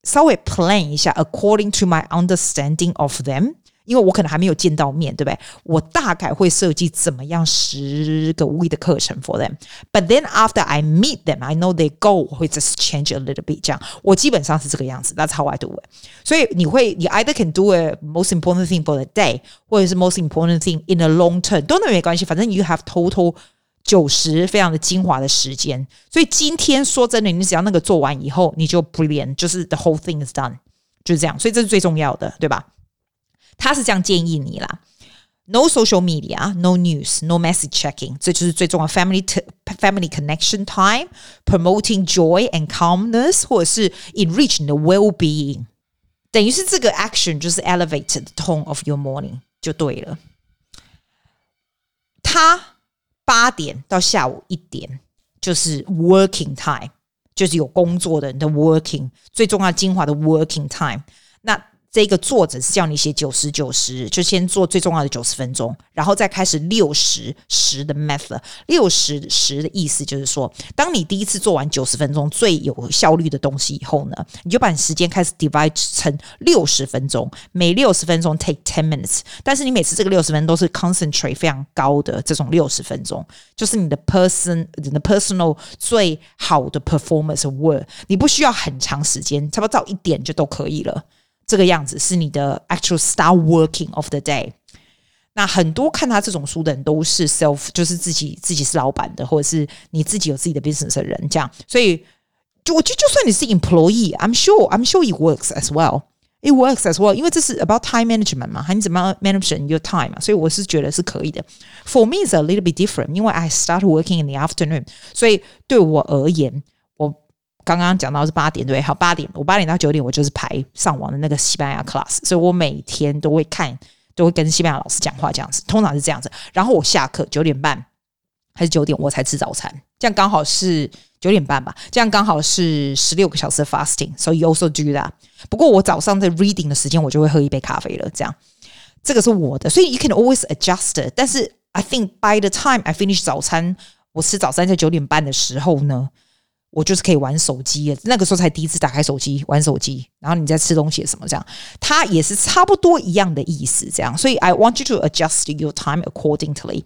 稍微 plan 一下，according to my understanding of them. 因为我可能还没有见到面，对不对？我大概会设计怎么样十个 week 的课程 for them。But then after I meet them, I know they go 我会 just change a little bit。这样，我基本上是这个样子。That's how I do it。所以你会，你 either can do a most important thing for the day，或者是 most important thing in a long term，都能没关系。反正 you have total 九十非常的精华的时间。所以今天说真的，你只要那个做完以后，你就 brilliant，就是 the whole thing is done，就是这样。所以这是最重要的，对吧？ 他是这样建议你啦，No social media, no news, no message checking，这就是最重要。Family family connection time, promoting joy and calmness，或者是 enrich the well-being，等于是这个 action 就是 elevate the tone of your morning 就对了。他八点到下午一点就是 working time，就是有工作的人的 working 最重要精华的 working time。那 这个作者是叫你写九十九十，就先做最重要的九十分钟，然后再开始六十十的 method。六十十的意思就是说，当你第一次做完九十分钟最有效率的东西以后呢，你就把你时间开始 divide 成六十分钟，每六十分钟 take ten minutes。但是你每次这个六十分钟都是 concentrate 非常高的这种六十分钟，就是你的 person 你的 personal 最好的 performance work。你不需要很长时间，差不多到一点就都可以了。这个样子是你的 actual start working of the day。那很多看他这种书的人都是 self，就是自己自己是老板的，或者是你自己有自己的 business 的人，这样。所以就我觉得，就算你是 employee，I'm sure I'm sure it works as well。It works as well，因为这是 about time management 嘛，还你怎么 manage your time 嘛？所以我是觉得是可以的。For me is a little bit different，因为 I start working in the afternoon，所以对我而言。 刚刚讲到是八点对，好，八点，我八点到九点我就是排上网的那个西班牙 class，所以我每天都会看，都会跟西班牙老师讲话这样子，通常是这样子。然后我下课九点半还是九点我才吃早餐，这样刚好是九点半吧，这样刚好是十六个小时的 fasting，so you also do that。不过我早上在 reading 的时间，我就会喝一杯咖啡了，这样这个是我的，所以 you can always adjust it。但是 I think by the time I finish 早餐，我吃早餐在九点半的时候呢，我就是可以玩手机了。那个时候才第一次打开手机玩手机，然后你在吃东西什么这样，它也是差不多一样的意思，这样。所以 I want you to adjust your time accordingly。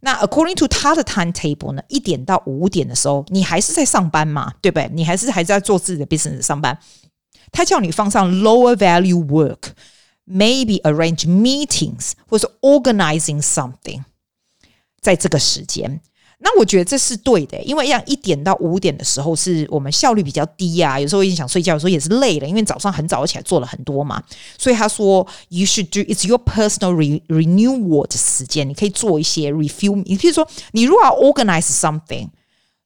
那 according to 他的 timetable 呢，一点到五点的时候，你还是在上班嘛，对不对？你还是还在做自己的 business 上班。他叫你放上 lower value work，maybe arrange meetings 或者 organizing something，在这个时间。那我觉得这是对的，因为像一点到五点的时候是我们效率比较低啊，有时候也想睡觉，有时候也是累了，因为早上很早起来做了很多嘛。所以他说，you should do it's your personal renewal 的时间，你可以做一些 review。你譬如说，你如果要 organize something，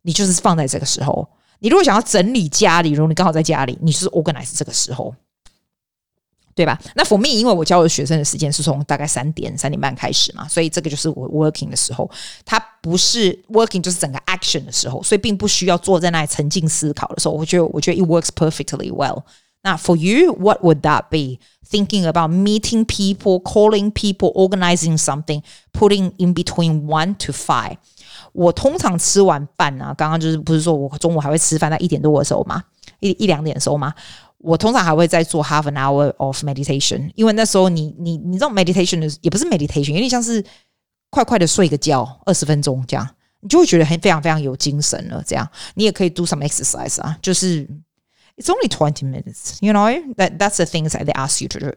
你就是放在这个时候；你如果想要整理家里，如果你刚好在家里，你是 organize 这个时候。对吧？那 for me，因为我教的学生的时间是从大概三点三点半开始嘛，所以这个就是我 working 的时候。它不是 working，就是整个 action 的时候，所以并不需要坐在那里沉浸思考的时候。我觉得，我觉得 it works perfectly well。那 for you，what would that be？Thinking about meeting people, calling people, organizing something, putting in between one to five。我通常吃完饭啊，刚刚就是不是说我中午还会吃饭，在一点多的时候嘛，一一两点的时候嘛。我通常还会再做 half an hour of meditation，因为那时候你你你这种 meditation 的也不是 meditation，有点像是快快的睡个觉二十分钟这样，你就会觉得很非常非常有精神了。这样你也可以 do some exercise 啊，就是 it's only twenty minutes，you know that that's the things that they ask you to do。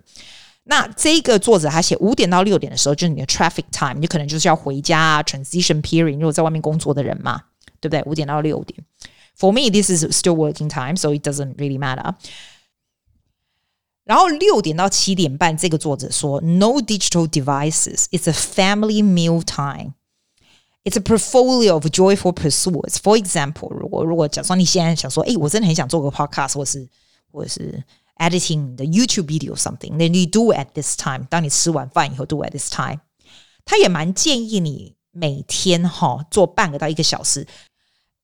那这个作者他写五点到六点的时候就是你的 traffic time，你可能就是要回家啊，transition period，如果在外面工作的人嘛，对不对？五点到六点，for me this is still working time，so it doesn't really matter。 然后六点到七点半，这个作者说：“No digital devices. It's a family meal time. It's a portfolio of joyful pursuits. For example，如果如果假设你现在想说，哎，我真的很想做个 podcast，或是或是 editing the YouTube video something，then you do at this time。当你吃完饭以后，do at this time。他也蛮建议你每天哈做半个到一个小时，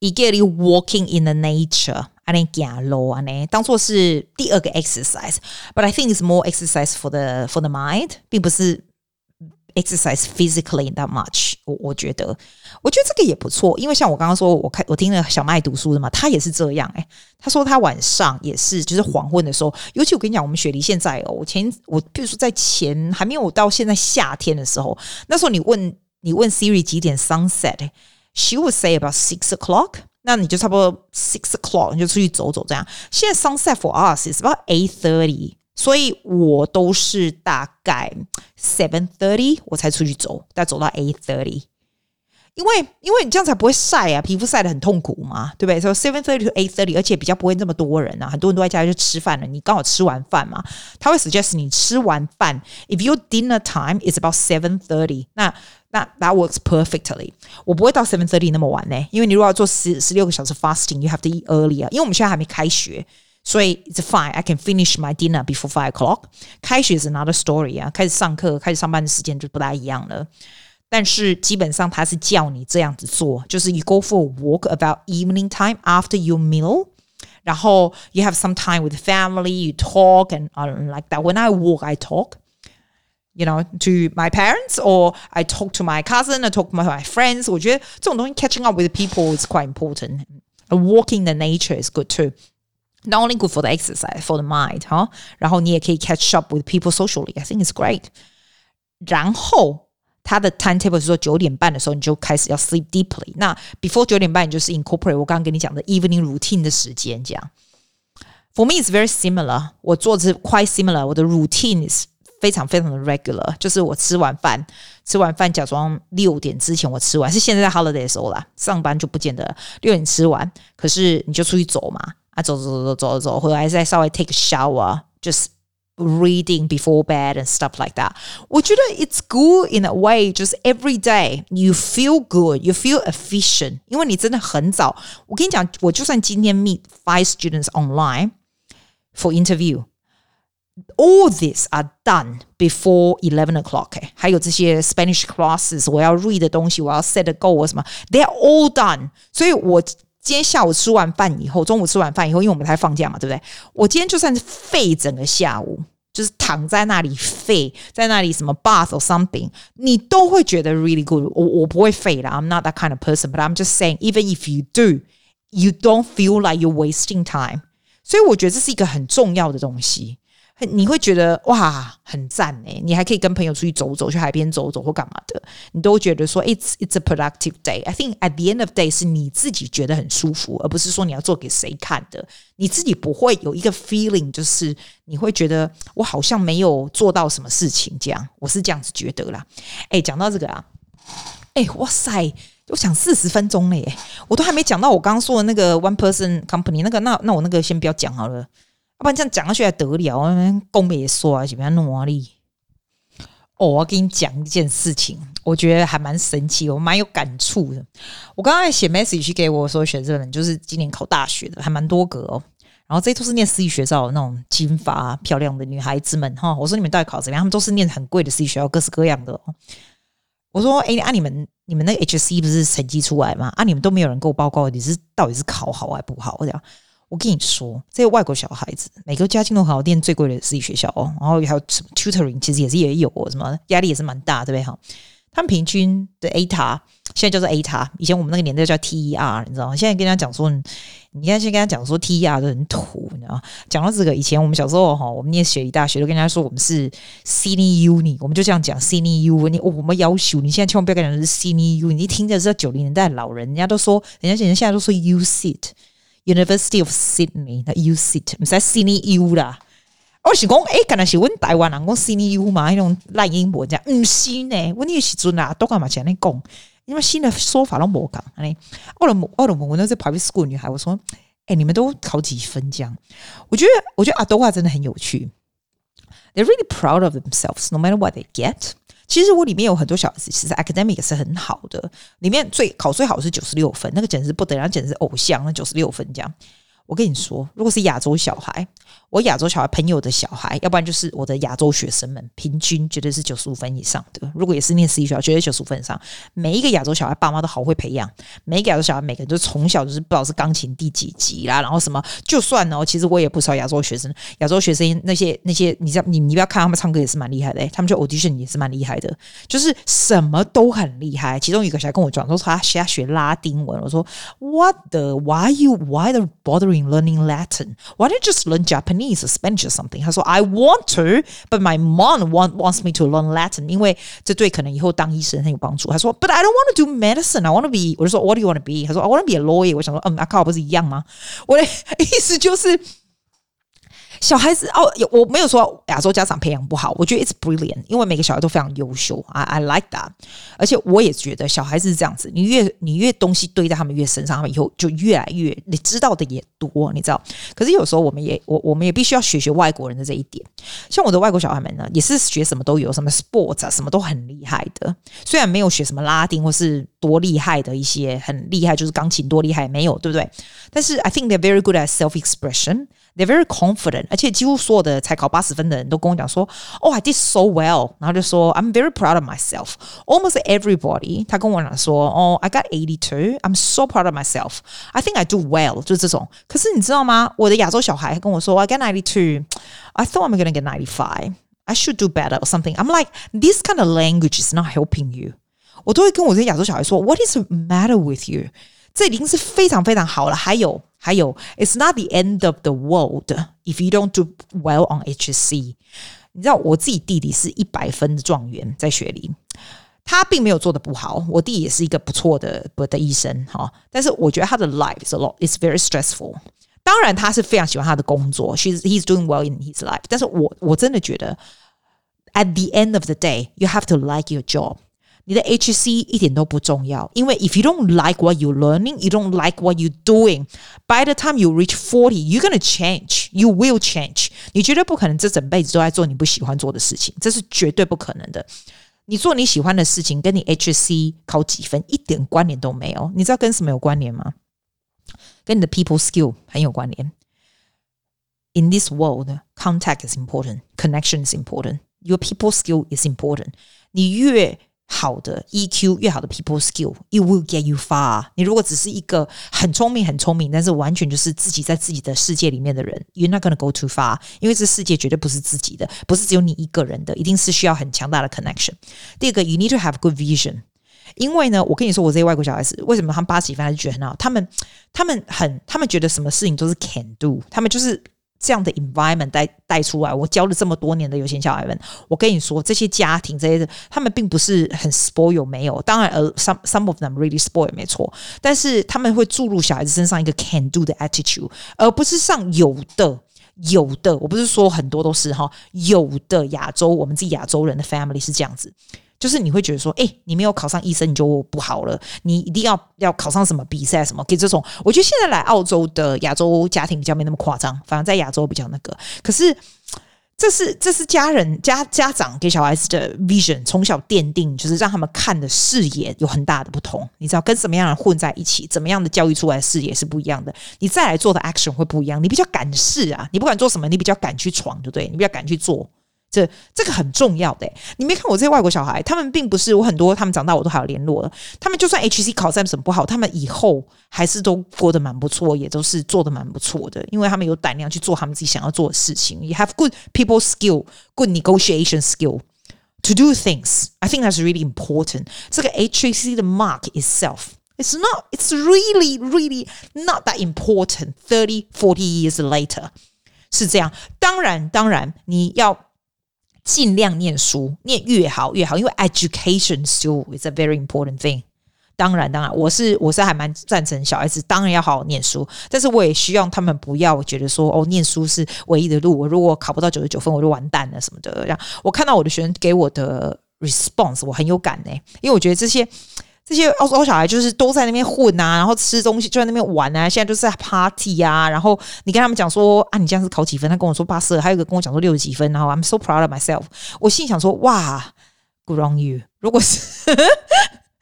一个 walking in the nature。 ”I think 走路啊，呢，当做是第二个 exercise，but I think it's more exercise for the for the mind，并不是 exercise physically that much 我。我我觉得，我觉得这个也不错，因为像我刚刚说，我看我听了小麦读书的嘛，他也是这样诶、欸，他说他晚上也是，就是黄昏的时候，尤其我跟你讲，我们雪梨现在哦，我前我比如说在前还没有到现在夏天的时候，那时候你问你问 Siri 几点 sunset，she would say about six o'clock。那你就差不多 six o'clock 你就出去走走这样。现在 sunset for us is about eight thirty，所以我都是大概 seven thirty 我才出去走，再走到 eight thirty。因为因为你这样才不会晒啊，皮肤晒得很痛苦嘛，对不对？所以 seven thirty to eight thirty，而且比较不会那么多人啊，很多人都在家里就吃饭了。你刚好吃完饭嘛，他会 suggest 你吃完饭，if your dinner time is about seven thirty，那那 that works perfectly。我不会到 seven thirty 那么晚呢，因为你如果要做十十六个小时 fasting，you have to eat early 啊。因为我们现在还没开学，所以 it's fine。I can finish my dinner before five o'clock。开学是 another story 啊，开始上课、开始上班的时间就不大一样了。但是基本上他是叫你这样子做，就是 you go for a walk about evening time after your meal，然后 you have some time with family，you talk and like that。When I walk, I talk, you know, to my parents or I talk to my cousin, I talk to my friends。我觉得这种东西 catching up with people is quite important。Walking the nature is good too. Not only good for the exercise, for the mind，哈。然后你也可以 catch up with people socially. I think it's great。然后。他的 timetable 是说九点半的时候你就开始要 sleep deeply。那 before 九点半你就是 incorporate 我刚刚跟你讲的 evening routine 的时间，这样。For me it's very similar。我做的是 quite similar。我的 routine is 非常非常的 regular，就是我吃完饭，吃完饭假装六点之前我吃完，是现在在 holiday 的时候啦，上班就不见得六点吃完，可是你就出去走嘛，啊走走走走走走，回来再稍微 take a shower，就是 reading before bed and stuff like that. 我觉得 it's good in a way, just every day you feel good, you feel efficient. 因为你真的很早。我跟你讲，我就算今天 meet five students online for interview， all these are done before eleven o'clock、欸。还有这些 Spanish classes，我要 read 的东西，我要 set a goal 什么，they're all done。所以我今天下午吃完饭以后，中午吃完饭以后，因为我们才放假嘛，对不对？我今天就算是废整个下午，就是躺在那里废，在那里什么 bath or something，你都会觉得 really good。我我不会废啦，I'm not that kind of person，but I'm just saying，even if you do，you don't feel like you're wasting time。所以我觉得这是一个很重要的东西。 你会觉得哇，很赞诶，你还可以跟朋友出去走走，去海边走走或干嘛的，你都觉得说 it's it's a productive day。I think at the end of day 是你自己觉得很舒服，而不是说你要做给谁看的。你自己不会有一个 feeling，就是你会觉得我好像没有做到什么事情这样。我是这样子觉得啦。诶，讲到这个啊，诶，哇塞，我想四十分钟了耶，我都还没讲到我刚刚说的那个 one person company 那个，那那我那个先不要讲好了。不然这样讲下去还得了？公也说啊，怎么样努力？哦，我要跟你讲一件事情，我觉得还蛮神奇，我蛮有感触的。我刚刚写 message 给我说学生们，就是今年考大学的，还蛮多个哦。然后这都是念私立学校的那种金发漂亮的女孩子们哈。我说你们到底考怎么样？他们都是念很贵的私立学校，各式各样的。我说哎，啊你们你们那个 HC 不是成绩出来吗？啊你们都没有人给我报告，你是到底是考好还不好这样？我跟你说，这些外国小孩子，每个家境都好，念最贵的私立学校哦，然后还有什么 tutoring，其实也是也有哦什么压力也是蛮大，对不对哈？他们平均的 ATAR 现在叫做 ATAR，以前我们那个年代叫 TER，你知道吗？现在跟他讲说，你现在先跟他讲说 TER 都很土，你知道吗？讲到这个，以前我们小时候哈，我们念雪梨大学都跟人家说我们是 Sydney Uni，我们就这样讲 Sydney U，你、哦、我们要求你现在千万不要跟人讲是 Sydney U，你听着是九零年代老人，人家都说，人家人家现在都说 You sit。University of Sydney，那 U sit 唔使 Sydney U 啦。我是讲，诶，可能是阮台湾人讲 Sydney U 嘛，那种赖英文这样，唔是呢。我那个时阵啊，都干嘛这样讲？因为新的说法都冇讲。哎，我的我的我那是 private school 女孩，我说，诶，你们都考几分这样？我觉得，我觉得阿多话真的很有趣。They're really proud of themselves, no matter what they get. 其实我里面有很多小孩子，其实 academic 是很好的，里面最考最好是九十六分，那个简直不得了，简直是偶像，那九十六分这样。我跟你说，如果是亚洲小孩，我亚洲小孩朋友的小孩，要不然就是我的亚洲学生们，平均绝对是九十五分以上的。如果也是念私立学校，绝对九十五分以上。每一个亚洲小孩爸妈都好会培养，每一个亚洲小孩每个人都从小就是不知道是钢琴第几级啦，然后什么，就算哦，其实我也不少亚洲学生，亚洲学生那些那些，你知道你你不要看他们唱歌也是蛮厉害的，他们就 audition 也是蛮厉害的，就是什么都很厉害。其中一个小孩跟我讲说他现在学拉丁文，我说 What the why you why the bothering learning Latin? Why don't you just learn Japanese or Spanish or something? 他说 I want to, but my mom want wants me to learn Latin，因为这对可能以后当医生很有帮助。他说 But I don't want to do medicine. I want to be，我就说 What do you want to be？他说 I want to be a lawyer。我想说，嗯，阿靠，不是一样吗？我的意思就是。 小孩子哦，有我没有说亚洲家长培养不好，我觉得 it's brilliant，因为每个小孩都非常优秀，I I like that。而且我也觉得小孩子是这样子，你越你越东西堆在他们越身上，他们以后就越来越你知道的也多，你知道。可是有时候我们也我我们也必须要学学外国人的这一点。像我的外国小孩们呢，也是学什么都有，什么 sports 啊，什么都很厉害的。虽然没有学什么拉丁或是多厉害的一些很厉害，就是钢琴多厉害没有，对不对？但是 I think they're very good at self expression。They're very confident，而且几乎所有的才考八十分的人都跟我讲说：“Oh, I did so well。”然后就说：“I'm very proud of myself。” Almost everybody，他跟我讲说：“Oh, I got eighty two. I'm so proud of myself. I think I do well。”就是这种。可是你知道吗？我的亚洲小孩跟我说：“I got ninety two. I thought I'm gonna get ninety five. I should do better or something.” I'm like, this kind of language is not helping you。我都会跟我这些亚洲小孩说：“What is the matter with you？” 这已经是非常非常好了。还有。还有，It's not the end of the world if you don't do well on HSC。你知道我自己弟弟是一百分的状元，在雪梨，他并没有做得不好。我弟也是一个不错的不的医生哈，但是我觉得他的 life is a lot, it's very stressful。当然，他是非常喜欢他的工作，she's he's doing well in his life。但是我我真的觉得，at the end of the day, you have to like your job。 你的 HSC 一点都不重要，因为 if you don't like what you're learning, you don't like what you're doing. By the time you reach forty, you're gonna change. You will change. 你绝对不可能这整辈子都在做你不喜欢做的事情，这是绝对不可能的。你做你喜欢的事情，跟你 HSC 考几分一点关联都没有。你知道跟什么有关联吗？跟你的 people skill 很有关联。In this world contact is important, connection is important, your people skill is important。你越 好的 EQ 越好的 people skill，it will get you far。你如果只是一个很聪明很聪明，但是完全就是自己在自己的世界里面的人，you're not gonna go too far。因为这世界绝对不是自己的，不是只有你一个人的，一定是需要很强大的 connection。第二个，you need to have good vision。因为呢，我跟你说，我这些外国小孩子为什么他们八十几分还是觉得很好？他们他们很，他们觉得什么事情都是 can do，他们就是。这样的 environment 带带出来，我教了这么多年的有钱小孩们，我跟你说，这些家庭这些他们并不是很 spoil 没有，当然呃 some some of them really spoil 没错，但是他们会注入小孩子身上一个 can do 的 attitude，而不是上有的有的，我不是说很多都是哈，有的亚洲我们自己亚洲人的 family 是这样子。就是你会觉得说，哎、你没有考上医生你就不好了，你一定要要考上什么比赛什么，给这种。我觉得现在来澳洲的亚洲家庭比较没那么夸张，反而在亚洲比较那个。可是这是这是家人家家长给小孩子的 vision，从小奠定，就是让他们看的视野有很大的不同。你知道跟什么样的人混在一起，怎么样的教育出来的视野是不一样的。你再来做的 action 会不一样，你比较敢试啊，你不管做什么，你比较敢去闯，就对？你比较敢去做。这这个很重要的，你没看我这些外国小孩，他们并不是我很多，他们长大我都还有联络了。他们就算 HC 考试什么不好，他们以后还是都过得蛮不错，也都是做得蛮不错的，因为他们有胆量去做他们自己想要做的事情。You have good people skill, good negotiation skill to do things. I think that's really important. 这个 HC 的 mark itself, it's not, it's really, really not that important. Thirty, forty years later 是这样。当然，当然你要。尽量念书，念越好越好，因为 education still is a very important thing。当然，当然，我是我是还蛮赞成小孩子当然要好好念书，但是我也希望他们不要觉得说哦，念书是唯一的路。我如果考不到九十九分，我就完蛋了什么的。然后我看到我的学生给我的 response，我很有感呢，因为我觉得这些。这些澳洲小孩就是都在那边混啊，然后吃东西就在那边玩啊，现在就是在 party 啊。然后你跟他们讲说啊，你这样是考几分？他跟我说八十二，还有一个跟我讲说六十几分。然后 I'm so proud of myself。我心想说哇，good on you。如果是。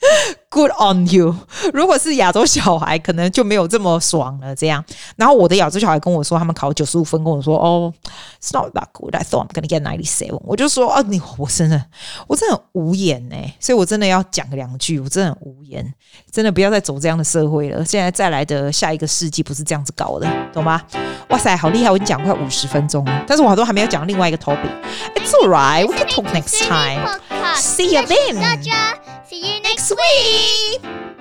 Good on you！如果是亚洲小孩，可能就没有这么爽了。这样，然后我的亚洲小孩跟我说，他们考九十五分，跟我说：“哦，It's not that good. I thought I'm gonna get ninety seven。”我就说：“啊，你我真的，我真的很无言呢。”所以，我真的要讲两句，我真的很无言，真的不要再走这样的社会了。现在再来的下一个世纪不是这样子搞的，懂吗？哇塞，好厉害！我已经讲快五十分钟了，但是我好多还没有讲另外一个 topic。It's alright. We can talk next time. See you then. See you next week!